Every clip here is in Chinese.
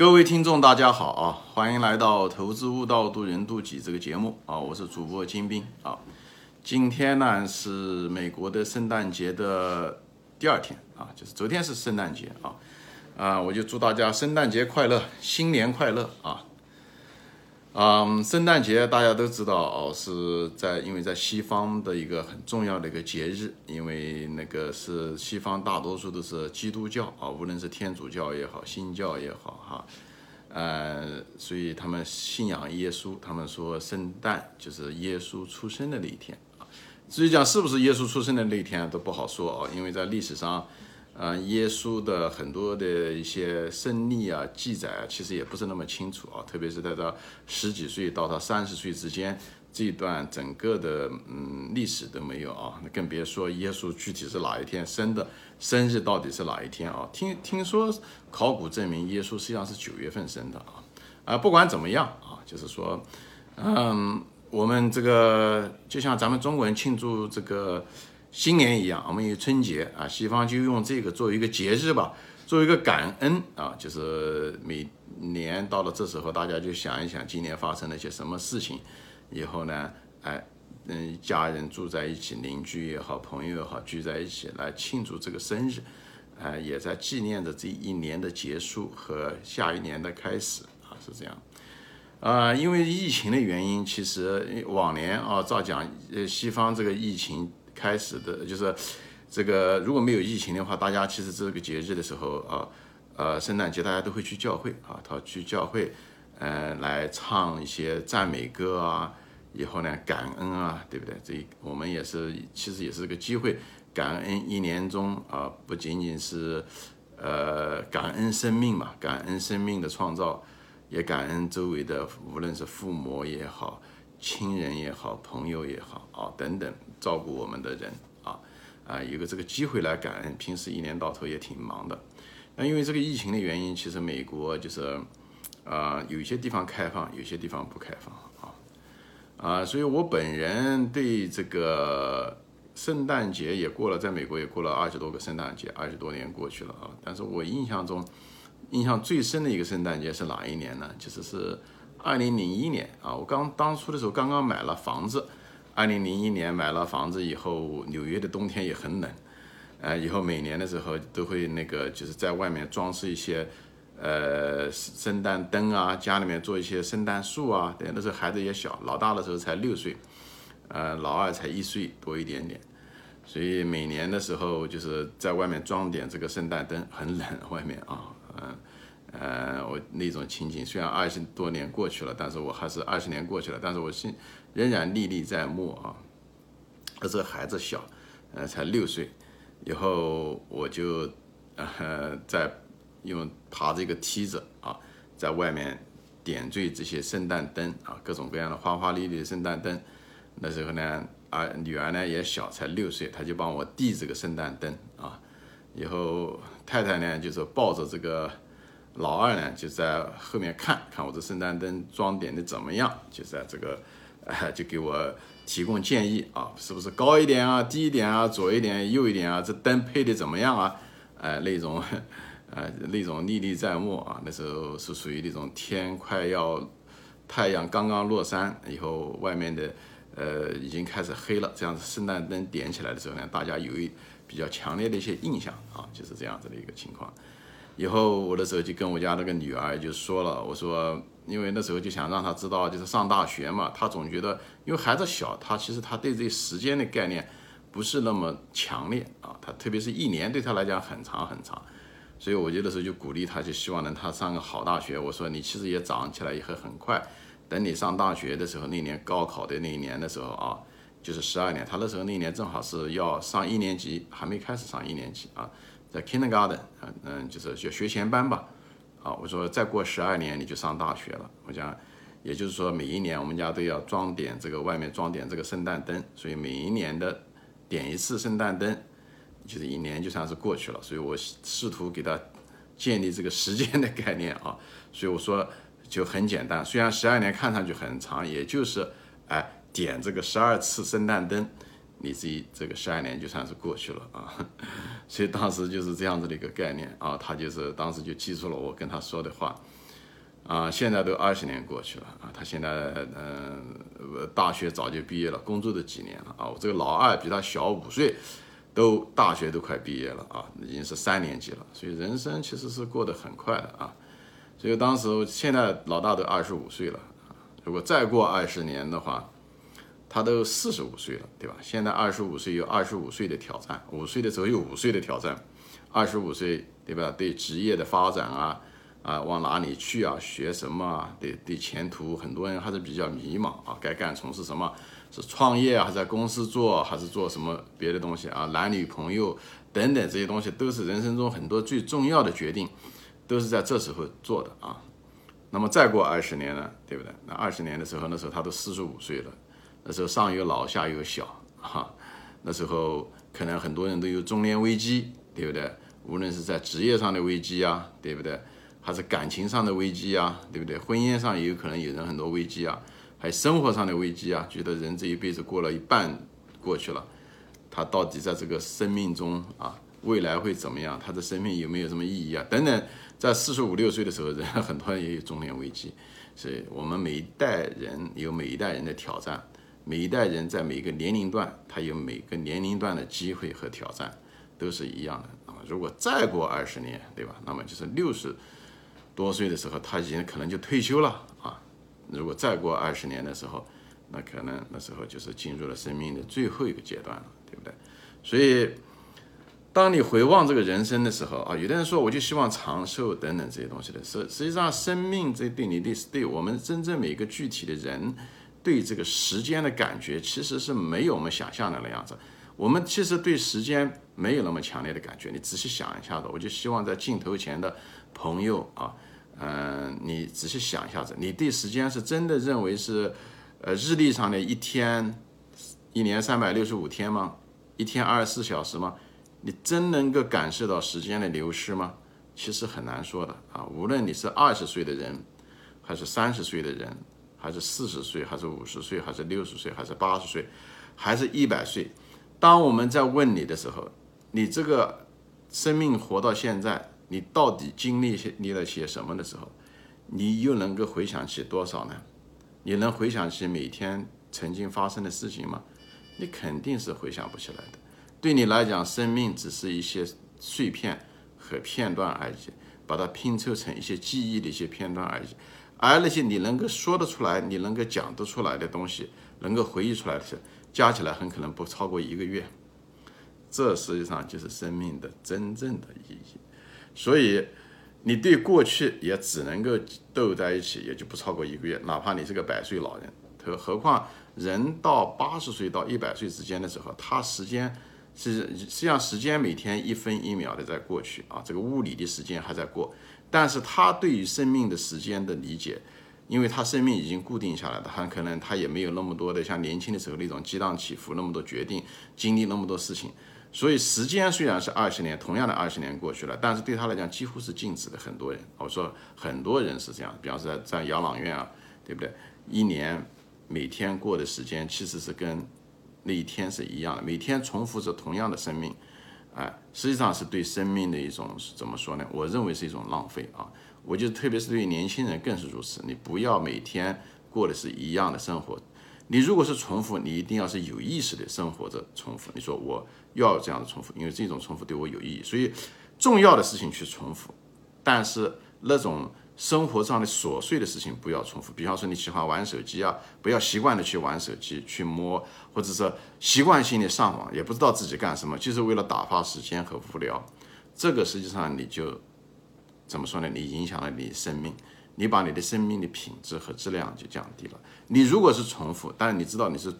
各位听众，大家好啊！欢迎来到《投资悟道，渡人渡己》这个节目啊！我是主播金兵啊。今天呢是美国的圣诞节的第二天啊，就是昨天是圣诞节啊啊！我就祝大家圣诞节快乐，新年快乐啊！嗯，圣诞节大家都知道哦，是在因为在西方的一个很重要的一个节日，因为那个是西方大多数都是基督教啊，无论是天主教也好，新教也好哈，呃，所以他们信仰耶稣，他们说圣诞就是耶稣出生的那一天啊。至于讲是不是耶稣出生的那一天都不好说啊，因为在历史上。啊，耶稣的很多的一些胜利啊、记载啊，其实也不是那么清楚啊。特别是在他十几岁到他三十岁之间这一段整个的嗯历史都没有啊，那更别说耶稣具体是哪一天生的，生日到底是哪一天啊？听听说考古证明耶稣实际上是九月份生的啊。啊，不管怎么样啊，就是说，嗯，我们这个就像咱们中国人庆祝这个。新年一样，我们有春节啊，西方就用这个作为一个节日吧，作为一个感恩啊，就是每年到了这时候，大家就想一想今年发生了些什么事情，以后呢，哎，嗯，家人住在一起，邻居也好，朋友也好，聚在一起来庆祝这个生日，哎，也在纪念着这一年的结束和下一年的开始啊，是这样。啊，因为疫情的原因，其实往年啊，照讲，呃，西方这个疫情。开始的就是这个，如果没有疫情的话，大家其实这个节日的时候啊，呃，圣诞节大家都会去教会啊，他去教会，呃，来唱一些赞美歌啊，以后呢感恩啊，对不对？这我们也是，其实也是个机会，感恩一年中啊，不仅仅是呃感恩生命嘛，感恩生命的创造，也感恩周围的无论是父母也好。亲人也好，朋友也好啊，等等，照顾我们的人啊，啊，有个这个机会来感恩。平时一年到头也挺忙的，那因为这个疫情的原因，其实美国就是，啊，有些地方开放，有些地方不开放啊，啊，所以我本人对这个圣诞节也过了，在美国也过了二十多个圣诞节，二十多年过去了啊，但是我印象中，印象最深的一个圣诞节是哪一年呢？其实是。二零零一年啊，我刚当初的时候刚刚买了房子。二零零一年买了房子以后，纽约的冬天也很冷，呃，以后每年的时候都会那个就是在外面装饰一些呃圣诞灯啊，家里面做一些圣诞树啊。对，那时候孩子也小，老大的时候才六岁，呃，老二才一岁多一点点，所以每年的时候就是在外面装点这个圣诞灯，很冷外面啊，嗯。呃我那种情景，虽然二十多年过去了，但是我还是二十年过去了，但是我心仍然历历在目啊。这个孩子小，呃，才六岁，以后我就呃在用爬这个梯子啊，在外面点缀这些圣诞灯啊，各种各样的花花绿绿的圣诞灯。那时候呢，啊，女儿呢也小，才六岁，她就帮我递这个圣诞灯啊。以后太太呢就是抱着这个。老二呢，就在后面看看我这圣诞灯装点的怎么样，就在这个，呃，就给我提供建议啊，是不是高一点啊，低一点啊，左一点，右一点啊，这灯配的怎么样啊？哎，那种，呃，那种历历在目啊。那时候是属于那种天快要，太阳刚刚落山以后，外面的，呃，已经开始黑了。这样子圣诞灯点起来的时候呢，大家有一比较强烈的一些印象啊，就是这样子的一个情况。以后我的时候就跟我家那个女儿就说了，我说，因为那时候就想让她知道，就是上大学嘛，她总觉得，因为孩子小，她其实她对这时间的概念不是那么强烈啊，她特别是一年对她来讲很长很长，所以我觉得时候就鼓励她，就希望能她上个好大学。我说你其实也长起来也会很快，等你上大学的时候，那年高考的那一年的时候啊，就是十二年，她那时候那年正好是要上一年级，还没开始上一年级啊。在 kindergarten 啊，嗯，就是学学前班吧，啊，我说再过十二年你就上大学了。我讲，也就是说每一年我们家都要装点这个外面装点这个圣诞灯，所以每一年的点一次圣诞灯，就是一年就算是过去了。所以我试图给他建立这个时间的概念啊，所以我说就很简单，虽然十二年看上去很长，也就是哎点这个十二次圣诞灯。你自己这个十二年就算是过去了啊，所以当时就是这样子的一个概念啊，他就是当时就记住了我跟他说的话，啊，现在都二十年过去了啊，他现在嗯，大学早就毕业了，工作都几年了啊。我这个老二比他小五岁，都大学都快毕业了啊，已经是三年级了。所以人生其实是过得很快的啊。所以当时现在老大都二十五岁了，如果再过二十年的话，他都四十五岁了，对吧？现在二十五岁有二十五岁的挑战，五岁的时候有五岁的挑战，二十五岁对吧？对职业的发展啊。啊，往哪里去啊？学什么啊？对对，前途很多人还是比较迷茫啊。该干从事什么？是创业啊还是在公司做，还是做什么别的东西啊？男女朋友等等这些东西，都是人生中很多最重要的决定，都是在这时候做的啊。那么再过二十年呢？对不对？那二十年的时候，那时候他都四十五岁了，那时候上有老下有小哈。那时候可能很多人都有中年危机，对不对？无论是在职业上的危机啊，对不对？还是感情上的危机啊，对不对？婚姻上也有可能有人很多危机啊，还有生活上的危机啊。觉得人这一辈子过了一半过去了，他到底在这个生命中啊，未来会怎么样？他的生命有没有什么意义啊？等等，在四十五六岁的时候，人很多人也有中年危机。所以我们每一代人有每一代人的挑战，每一代人在每个年龄段，他有每个年龄段的机会和挑战，都是一样的。那么如果再过二十年，对吧？那么就是六十。多岁的时候，他已经可能就退休了啊。如果再过二十年的时候，那可能那时候就是进入了生命的最后一个阶段了，对不对？所以，当你回望这个人生的时候啊，有的人说我就希望长寿等等这些东西的，实实际上生命这对你的对我们真正每个具体的人对这个时间的感觉，其实是没有我们想象的那样子。我们其实对时间没有那么强烈的感觉。你仔细想一下子，我就希望在镜头前的朋友啊。嗯，你仔细想一下子，你对时间是真的认为是，呃，日历上的一天，一年三百六十五天吗？一天二十四小时吗？你真能够感受到时间的流失吗？其实很难说的啊。无论你是二十岁的人，还是三十岁的人，还是四十岁，还是五十岁，还是六十岁，还是八十岁，还是一百岁，当我们在问你的时候，你这个生命活到现在。你到底经历些历了些什么的时候，你又能够回想起多少呢？你能回想起每天曾经发生的事情吗？你肯定是回想不起来的。对你来讲，生命只是一些碎片和片段而已，把它拼凑成一些记忆的一些片段而已。而那些你能够说得出来、你能够讲得出来的东西，能够回忆出来的事，加起来很可能不超过一个月。这实际上就是生命的真正的意义。所以，你对过去也只能够斗在一起，也就不超过一个月。哪怕你是个百岁老人，何何况人到八十岁到一百岁之间的时候，他时间是实际上时间每天一分一秒的在过去啊，这个物理的时间还在过，但是他对于生命的时间的理解，因为他生命已经固定下来了，很可能他也没有那么多的像年轻的时候那种激荡起伏，那么多决定，经历那么多事情。所以时间虽然是二十年，同样的二十年过去了，但是对他来讲几乎是静止的。很多人，我说很多人是这样，比方说在在养老院啊，对不对？一年每天过的时间其实是跟那一天是一样的，每天重复着同样的生命，哎，实际上是对生命的一种怎么说呢？我认为是一种浪费啊！我就特别是对年轻人更是如此，你不要每天过的是一样的生活。你如果是重复，你一定要是有意识的生活着重复。你说我要这样的重复，因为这种重复对我有意义，所以重要的事情去重复，但是那种生活上的琐碎的事情不要重复。比方说你喜欢玩手机啊，不要习惯的去玩手机去摸，或者说习惯性的上网，也不知道自己干什么，就是为了打发时间和无聊。这个实际上你就怎么说呢？你影响了你生命。你把你的生命的品质和质量就降低了。你如果是重复，但是你知道你是，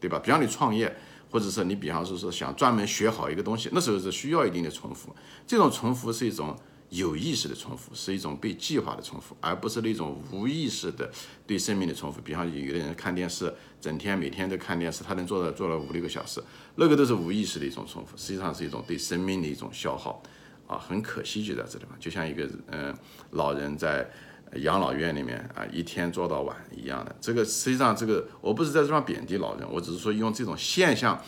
对吧？比方你创业，或者是你比方说是想专门学好一个东西，那时候是需要一定的重复。这种重复是一种有意识的重复，是一种被计划的重复，而不是那种无意识的对生命的重复。比方有的人看电视，整天每天都看电视，他能做到做了五六个小时，那个都是无意识的一种重复，实际上是一种对生命的一种消耗。啊，很可惜就在这地方，就像一个嗯老人在。养老院里面啊，一天做到晚一样的。这个实际上，这个我不是在这方贬低老人，我只是说用这种现象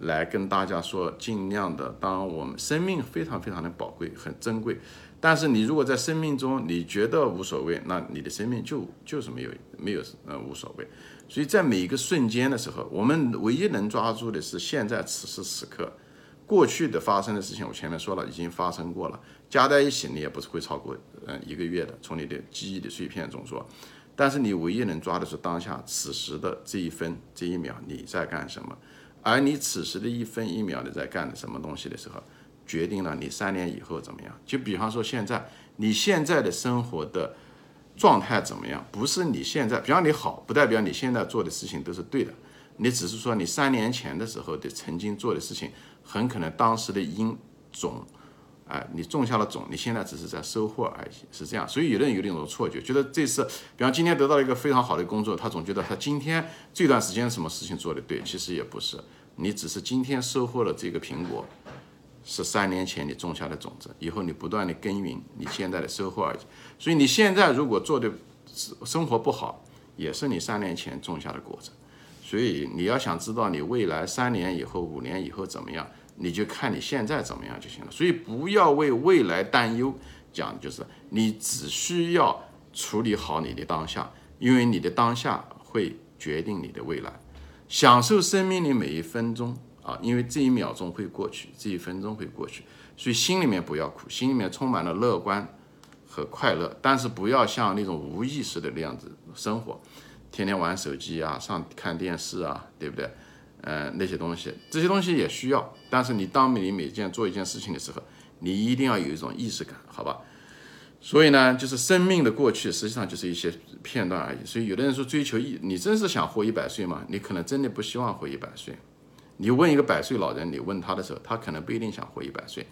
来跟大家说，尽量的，当我们生命非常非常的宝贵、很珍贵，但是你如果在生命中你觉得无所谓，那你的生命就就是没有没有呃无所谓。所以在每一个瞬间的时候，我们唯一能抓住的是现在此时此刻。过去的发生的事情，我前面说了，已经发生过了，加在一起你也不是会超过嗯一个月的，从你的记忆的碎片中说。但是你唯一能抓的是当下此时的这一分这一秒你在干什么，而你此时的一分一秒你在干的什么东西的时候，决定了你三年以后怎么样。就比方说现在你现在的生活的状态怎么样，不是你现在，比方你好，不代表你现在做的事情都是对的，你只是说你三年前的时候的曾经做的事情，很可能当时的因种。哎，你种下了种，你现在只是在收获而已，是这样。所以有的人有那种错觉，觉得这次，比方今天得到了一个非常好的工作，他总觉得他今天这段时间什么事情做的对，其实也不是，你只是今天收获了这个苹果，是三年前你种下的种子，以后你不断的耕耘，你现在的收获而已。所以你现在如果做的生活不好，也是你三年前种下的果子。所以你要想知道你未来三年以后、五年以后怎么样？你就看你现在怎么样就行了，所以不要为未来担忧，讲就是你只需要处理好你的当下，因为你的当下会决定你的未来，享受生命的每一分钟啊，因为这一秒钟会过去，这一分钟会过去，所以心里面不要苦，心里面充满了乐观和快乐，但是不要像那种无意识的那样子生活，天天玩手机啊，上看电视啊，对不对？呃，那些东西，这些东西也需要，但是你当你每件做一件事情的时候，你一定要有一种意识感，好吧？所以呢，就是生命的过去，实际上就是一些片段而已。所以有的人说追求一，你真是想活一百岁吗？你可能真的不希望活一百岁。你问一个百岁老人，你问他的时候，他可能不一定想活一百岁。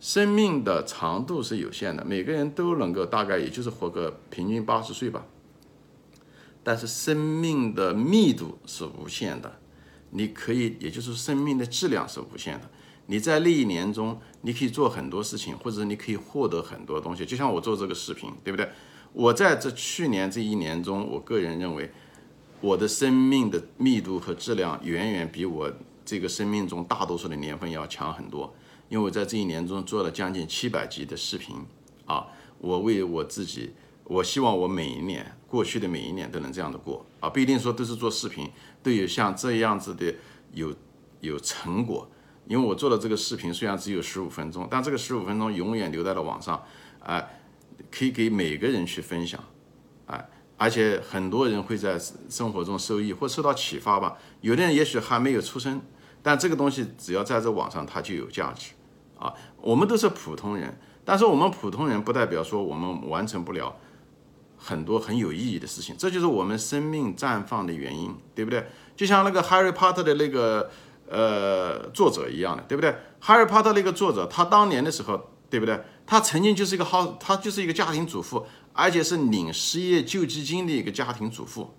生命的长度是有限的，每个人都能够大概也就是活个平均八十岁吧。但是生命的密度是无限的。你可以，也就是生命的质量是无限的。你在那一年中，你可以做很多事情，或者你可以获得很多东西。就像我做这个视频，对不对？我在这去年这一年中，我个人认为，我的生命的密度和质量远远比我这个生命中大多数的年份要强很多。因为我在这一年中做了将近七百集的视频啊，我为我自己，我希望我每一年，过去的每一年都能这样的过啊，不一定说都是做视频。都有像这样子的有有成果，因为我做的这个视频虽然只有十五分钟，但这个十五分钟永远留在了网上，哎，可以给每个人去分享，哎，而且很多人会在生活中受益或受到启发吧。有的人也许还没有出生，但这个东西只要在这网上，它就有价值啊。我们都是普通人，但是我们普通人不代表说我们完成不了。很多很有意义的事情，这就是我们生命绽放的原因，对不对？就像那个《哈利波特》的那个呃作者一样的，对不对？《哈利波特》那个作者，他当年的时候，对不对？他曾经就是一个好，他就是一个家庭主妇，而且是领失业救济金的一个家庭主妇。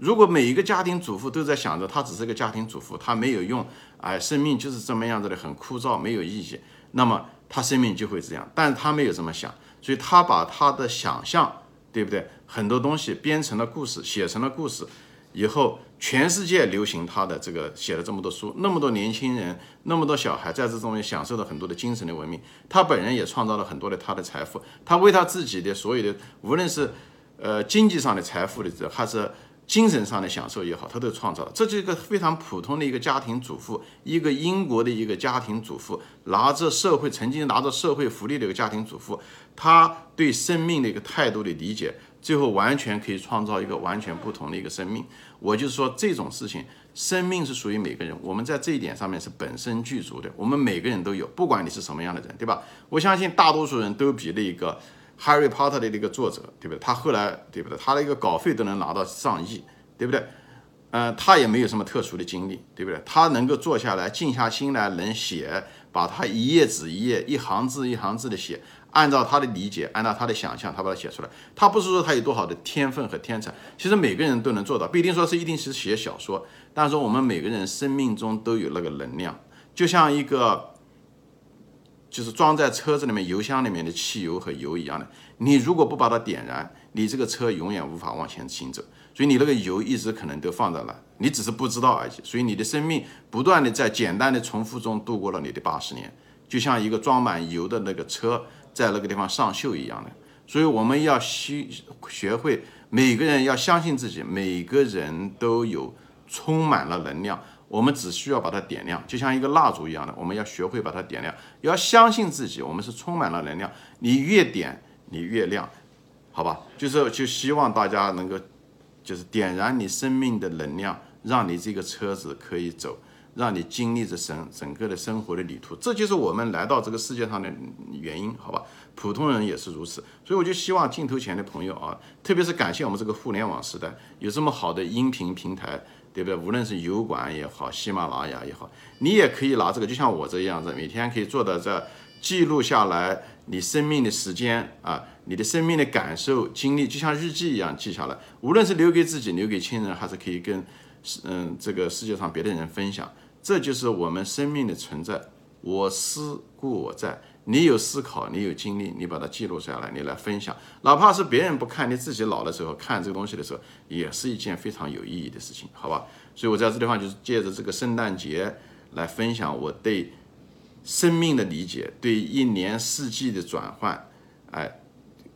如果每一个家庭主妇都在想着他只是个家庭主妇，他没有用，哎，生命就是这么样子的，很枯燥，没有意义，那么他生命就会这样。但是他没有这么想，所以他把他的想象。对不对？很多东西编成了故事，写成了故事，以后全世界流行他的这个写了这么多书，那么多年轻人，那么多小孩在这中间享受了很多的精神的文明。他本人也创造了很多的他的财富，他为他自己的所有的，无论是呃经济上的财富的，还是。精神上的享受也好，他都创造了。这就是一个非常普通的一个家庭主妇，一个英国的一个家庭主妇，拿着社会曾经拿着社会福利的一个家庭主妇，她对生命的一个态度的理解，最后完全可以创造一个完全不同的一个生命。我就是说这种事情，生命是属于每个人，我们在这一点上面是本身具足的，我们每个人都有，不管你是什么样的人，对吧？我相信大多数人都比那个。《Harry Potter》的那个作者，对不对？他后来，对不对？他的一个稿费都能拿到上亿，对不对？嗯，他也没有什么特殊的经历，对不对？他能够坐下来，静下心来，能写，把他一页纸一页，一行字一行字的写，按照他的理解，按照他的想象，他把它写出来。他不是说他有多好的天分和天才，其实每个人都能做到，不一定说是一定是写小说，但是我们每个人生命中都有那个能量，就像一个。就是装在车子里面油箱里面的汽油和油一样的，你如果不把它点燃，你这个车永远无法往前行走。所以你那个油一直可能都放在那，你只是不知道而已。所以你的生命不断的在简单的重复中度过了你的八十年，就像一个装满油的那个车，在那个地方上锈一样的。所以我们要学学会，每个人要相信自己，每个人都有充满了能量，我们只需要把它点亮，就像一个蜡烛一样的，我们要学会把它点亮，要相信自己，我们是充满了能量，你越点你越亮，好吧？就是就希望大家能够，就是点燃你生命的能量，让你这个车子可以走。让你经历着整整个的生活的旅途，这就是我们来到这个世界上的原因，好吧？普通人也是如此，所以我就希望镜头前的朋友啊，特别是感谢我们这个互联网时代有这么好的音频平台，对不对？无论是油管也好，喜马拉雅也好，你也可以拿这个，就像我这样子，每天可以坐在这记录下来你生命的时间啊，你的生命的感受经历，就像日记一样记下来，无论是留给自己、留给亲人，还是可以跟嗯这个世界上别的人分享。这就是我们生命的存在。我思故我在。你有思考，你有经历，你把它记录下来，你来分享。哪怕是别人不看，你自己老的时候看这个东西的时候，也是一件非常有意义的事情，好吧？所以我在这地方就是借着这个圣诞节来分享我对生命的理解，对一年四季的转换。哎，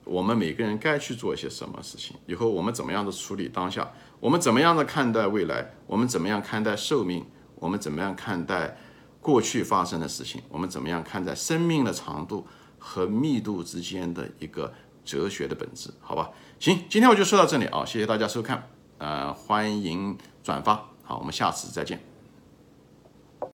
我们每个人该去做一些什么事情？以后我们怎么样的处理当下？我们怎么样的看待未来？我们怎么样看待寿命？我们怎么样看待过去发生的事情？我们怎么样看待生命的长度和密度之间的一个哲学的本质？好吧，行，今天我就说到这里啊，谢谢大家收看，呃，欢迎转发，好，我们下次再见。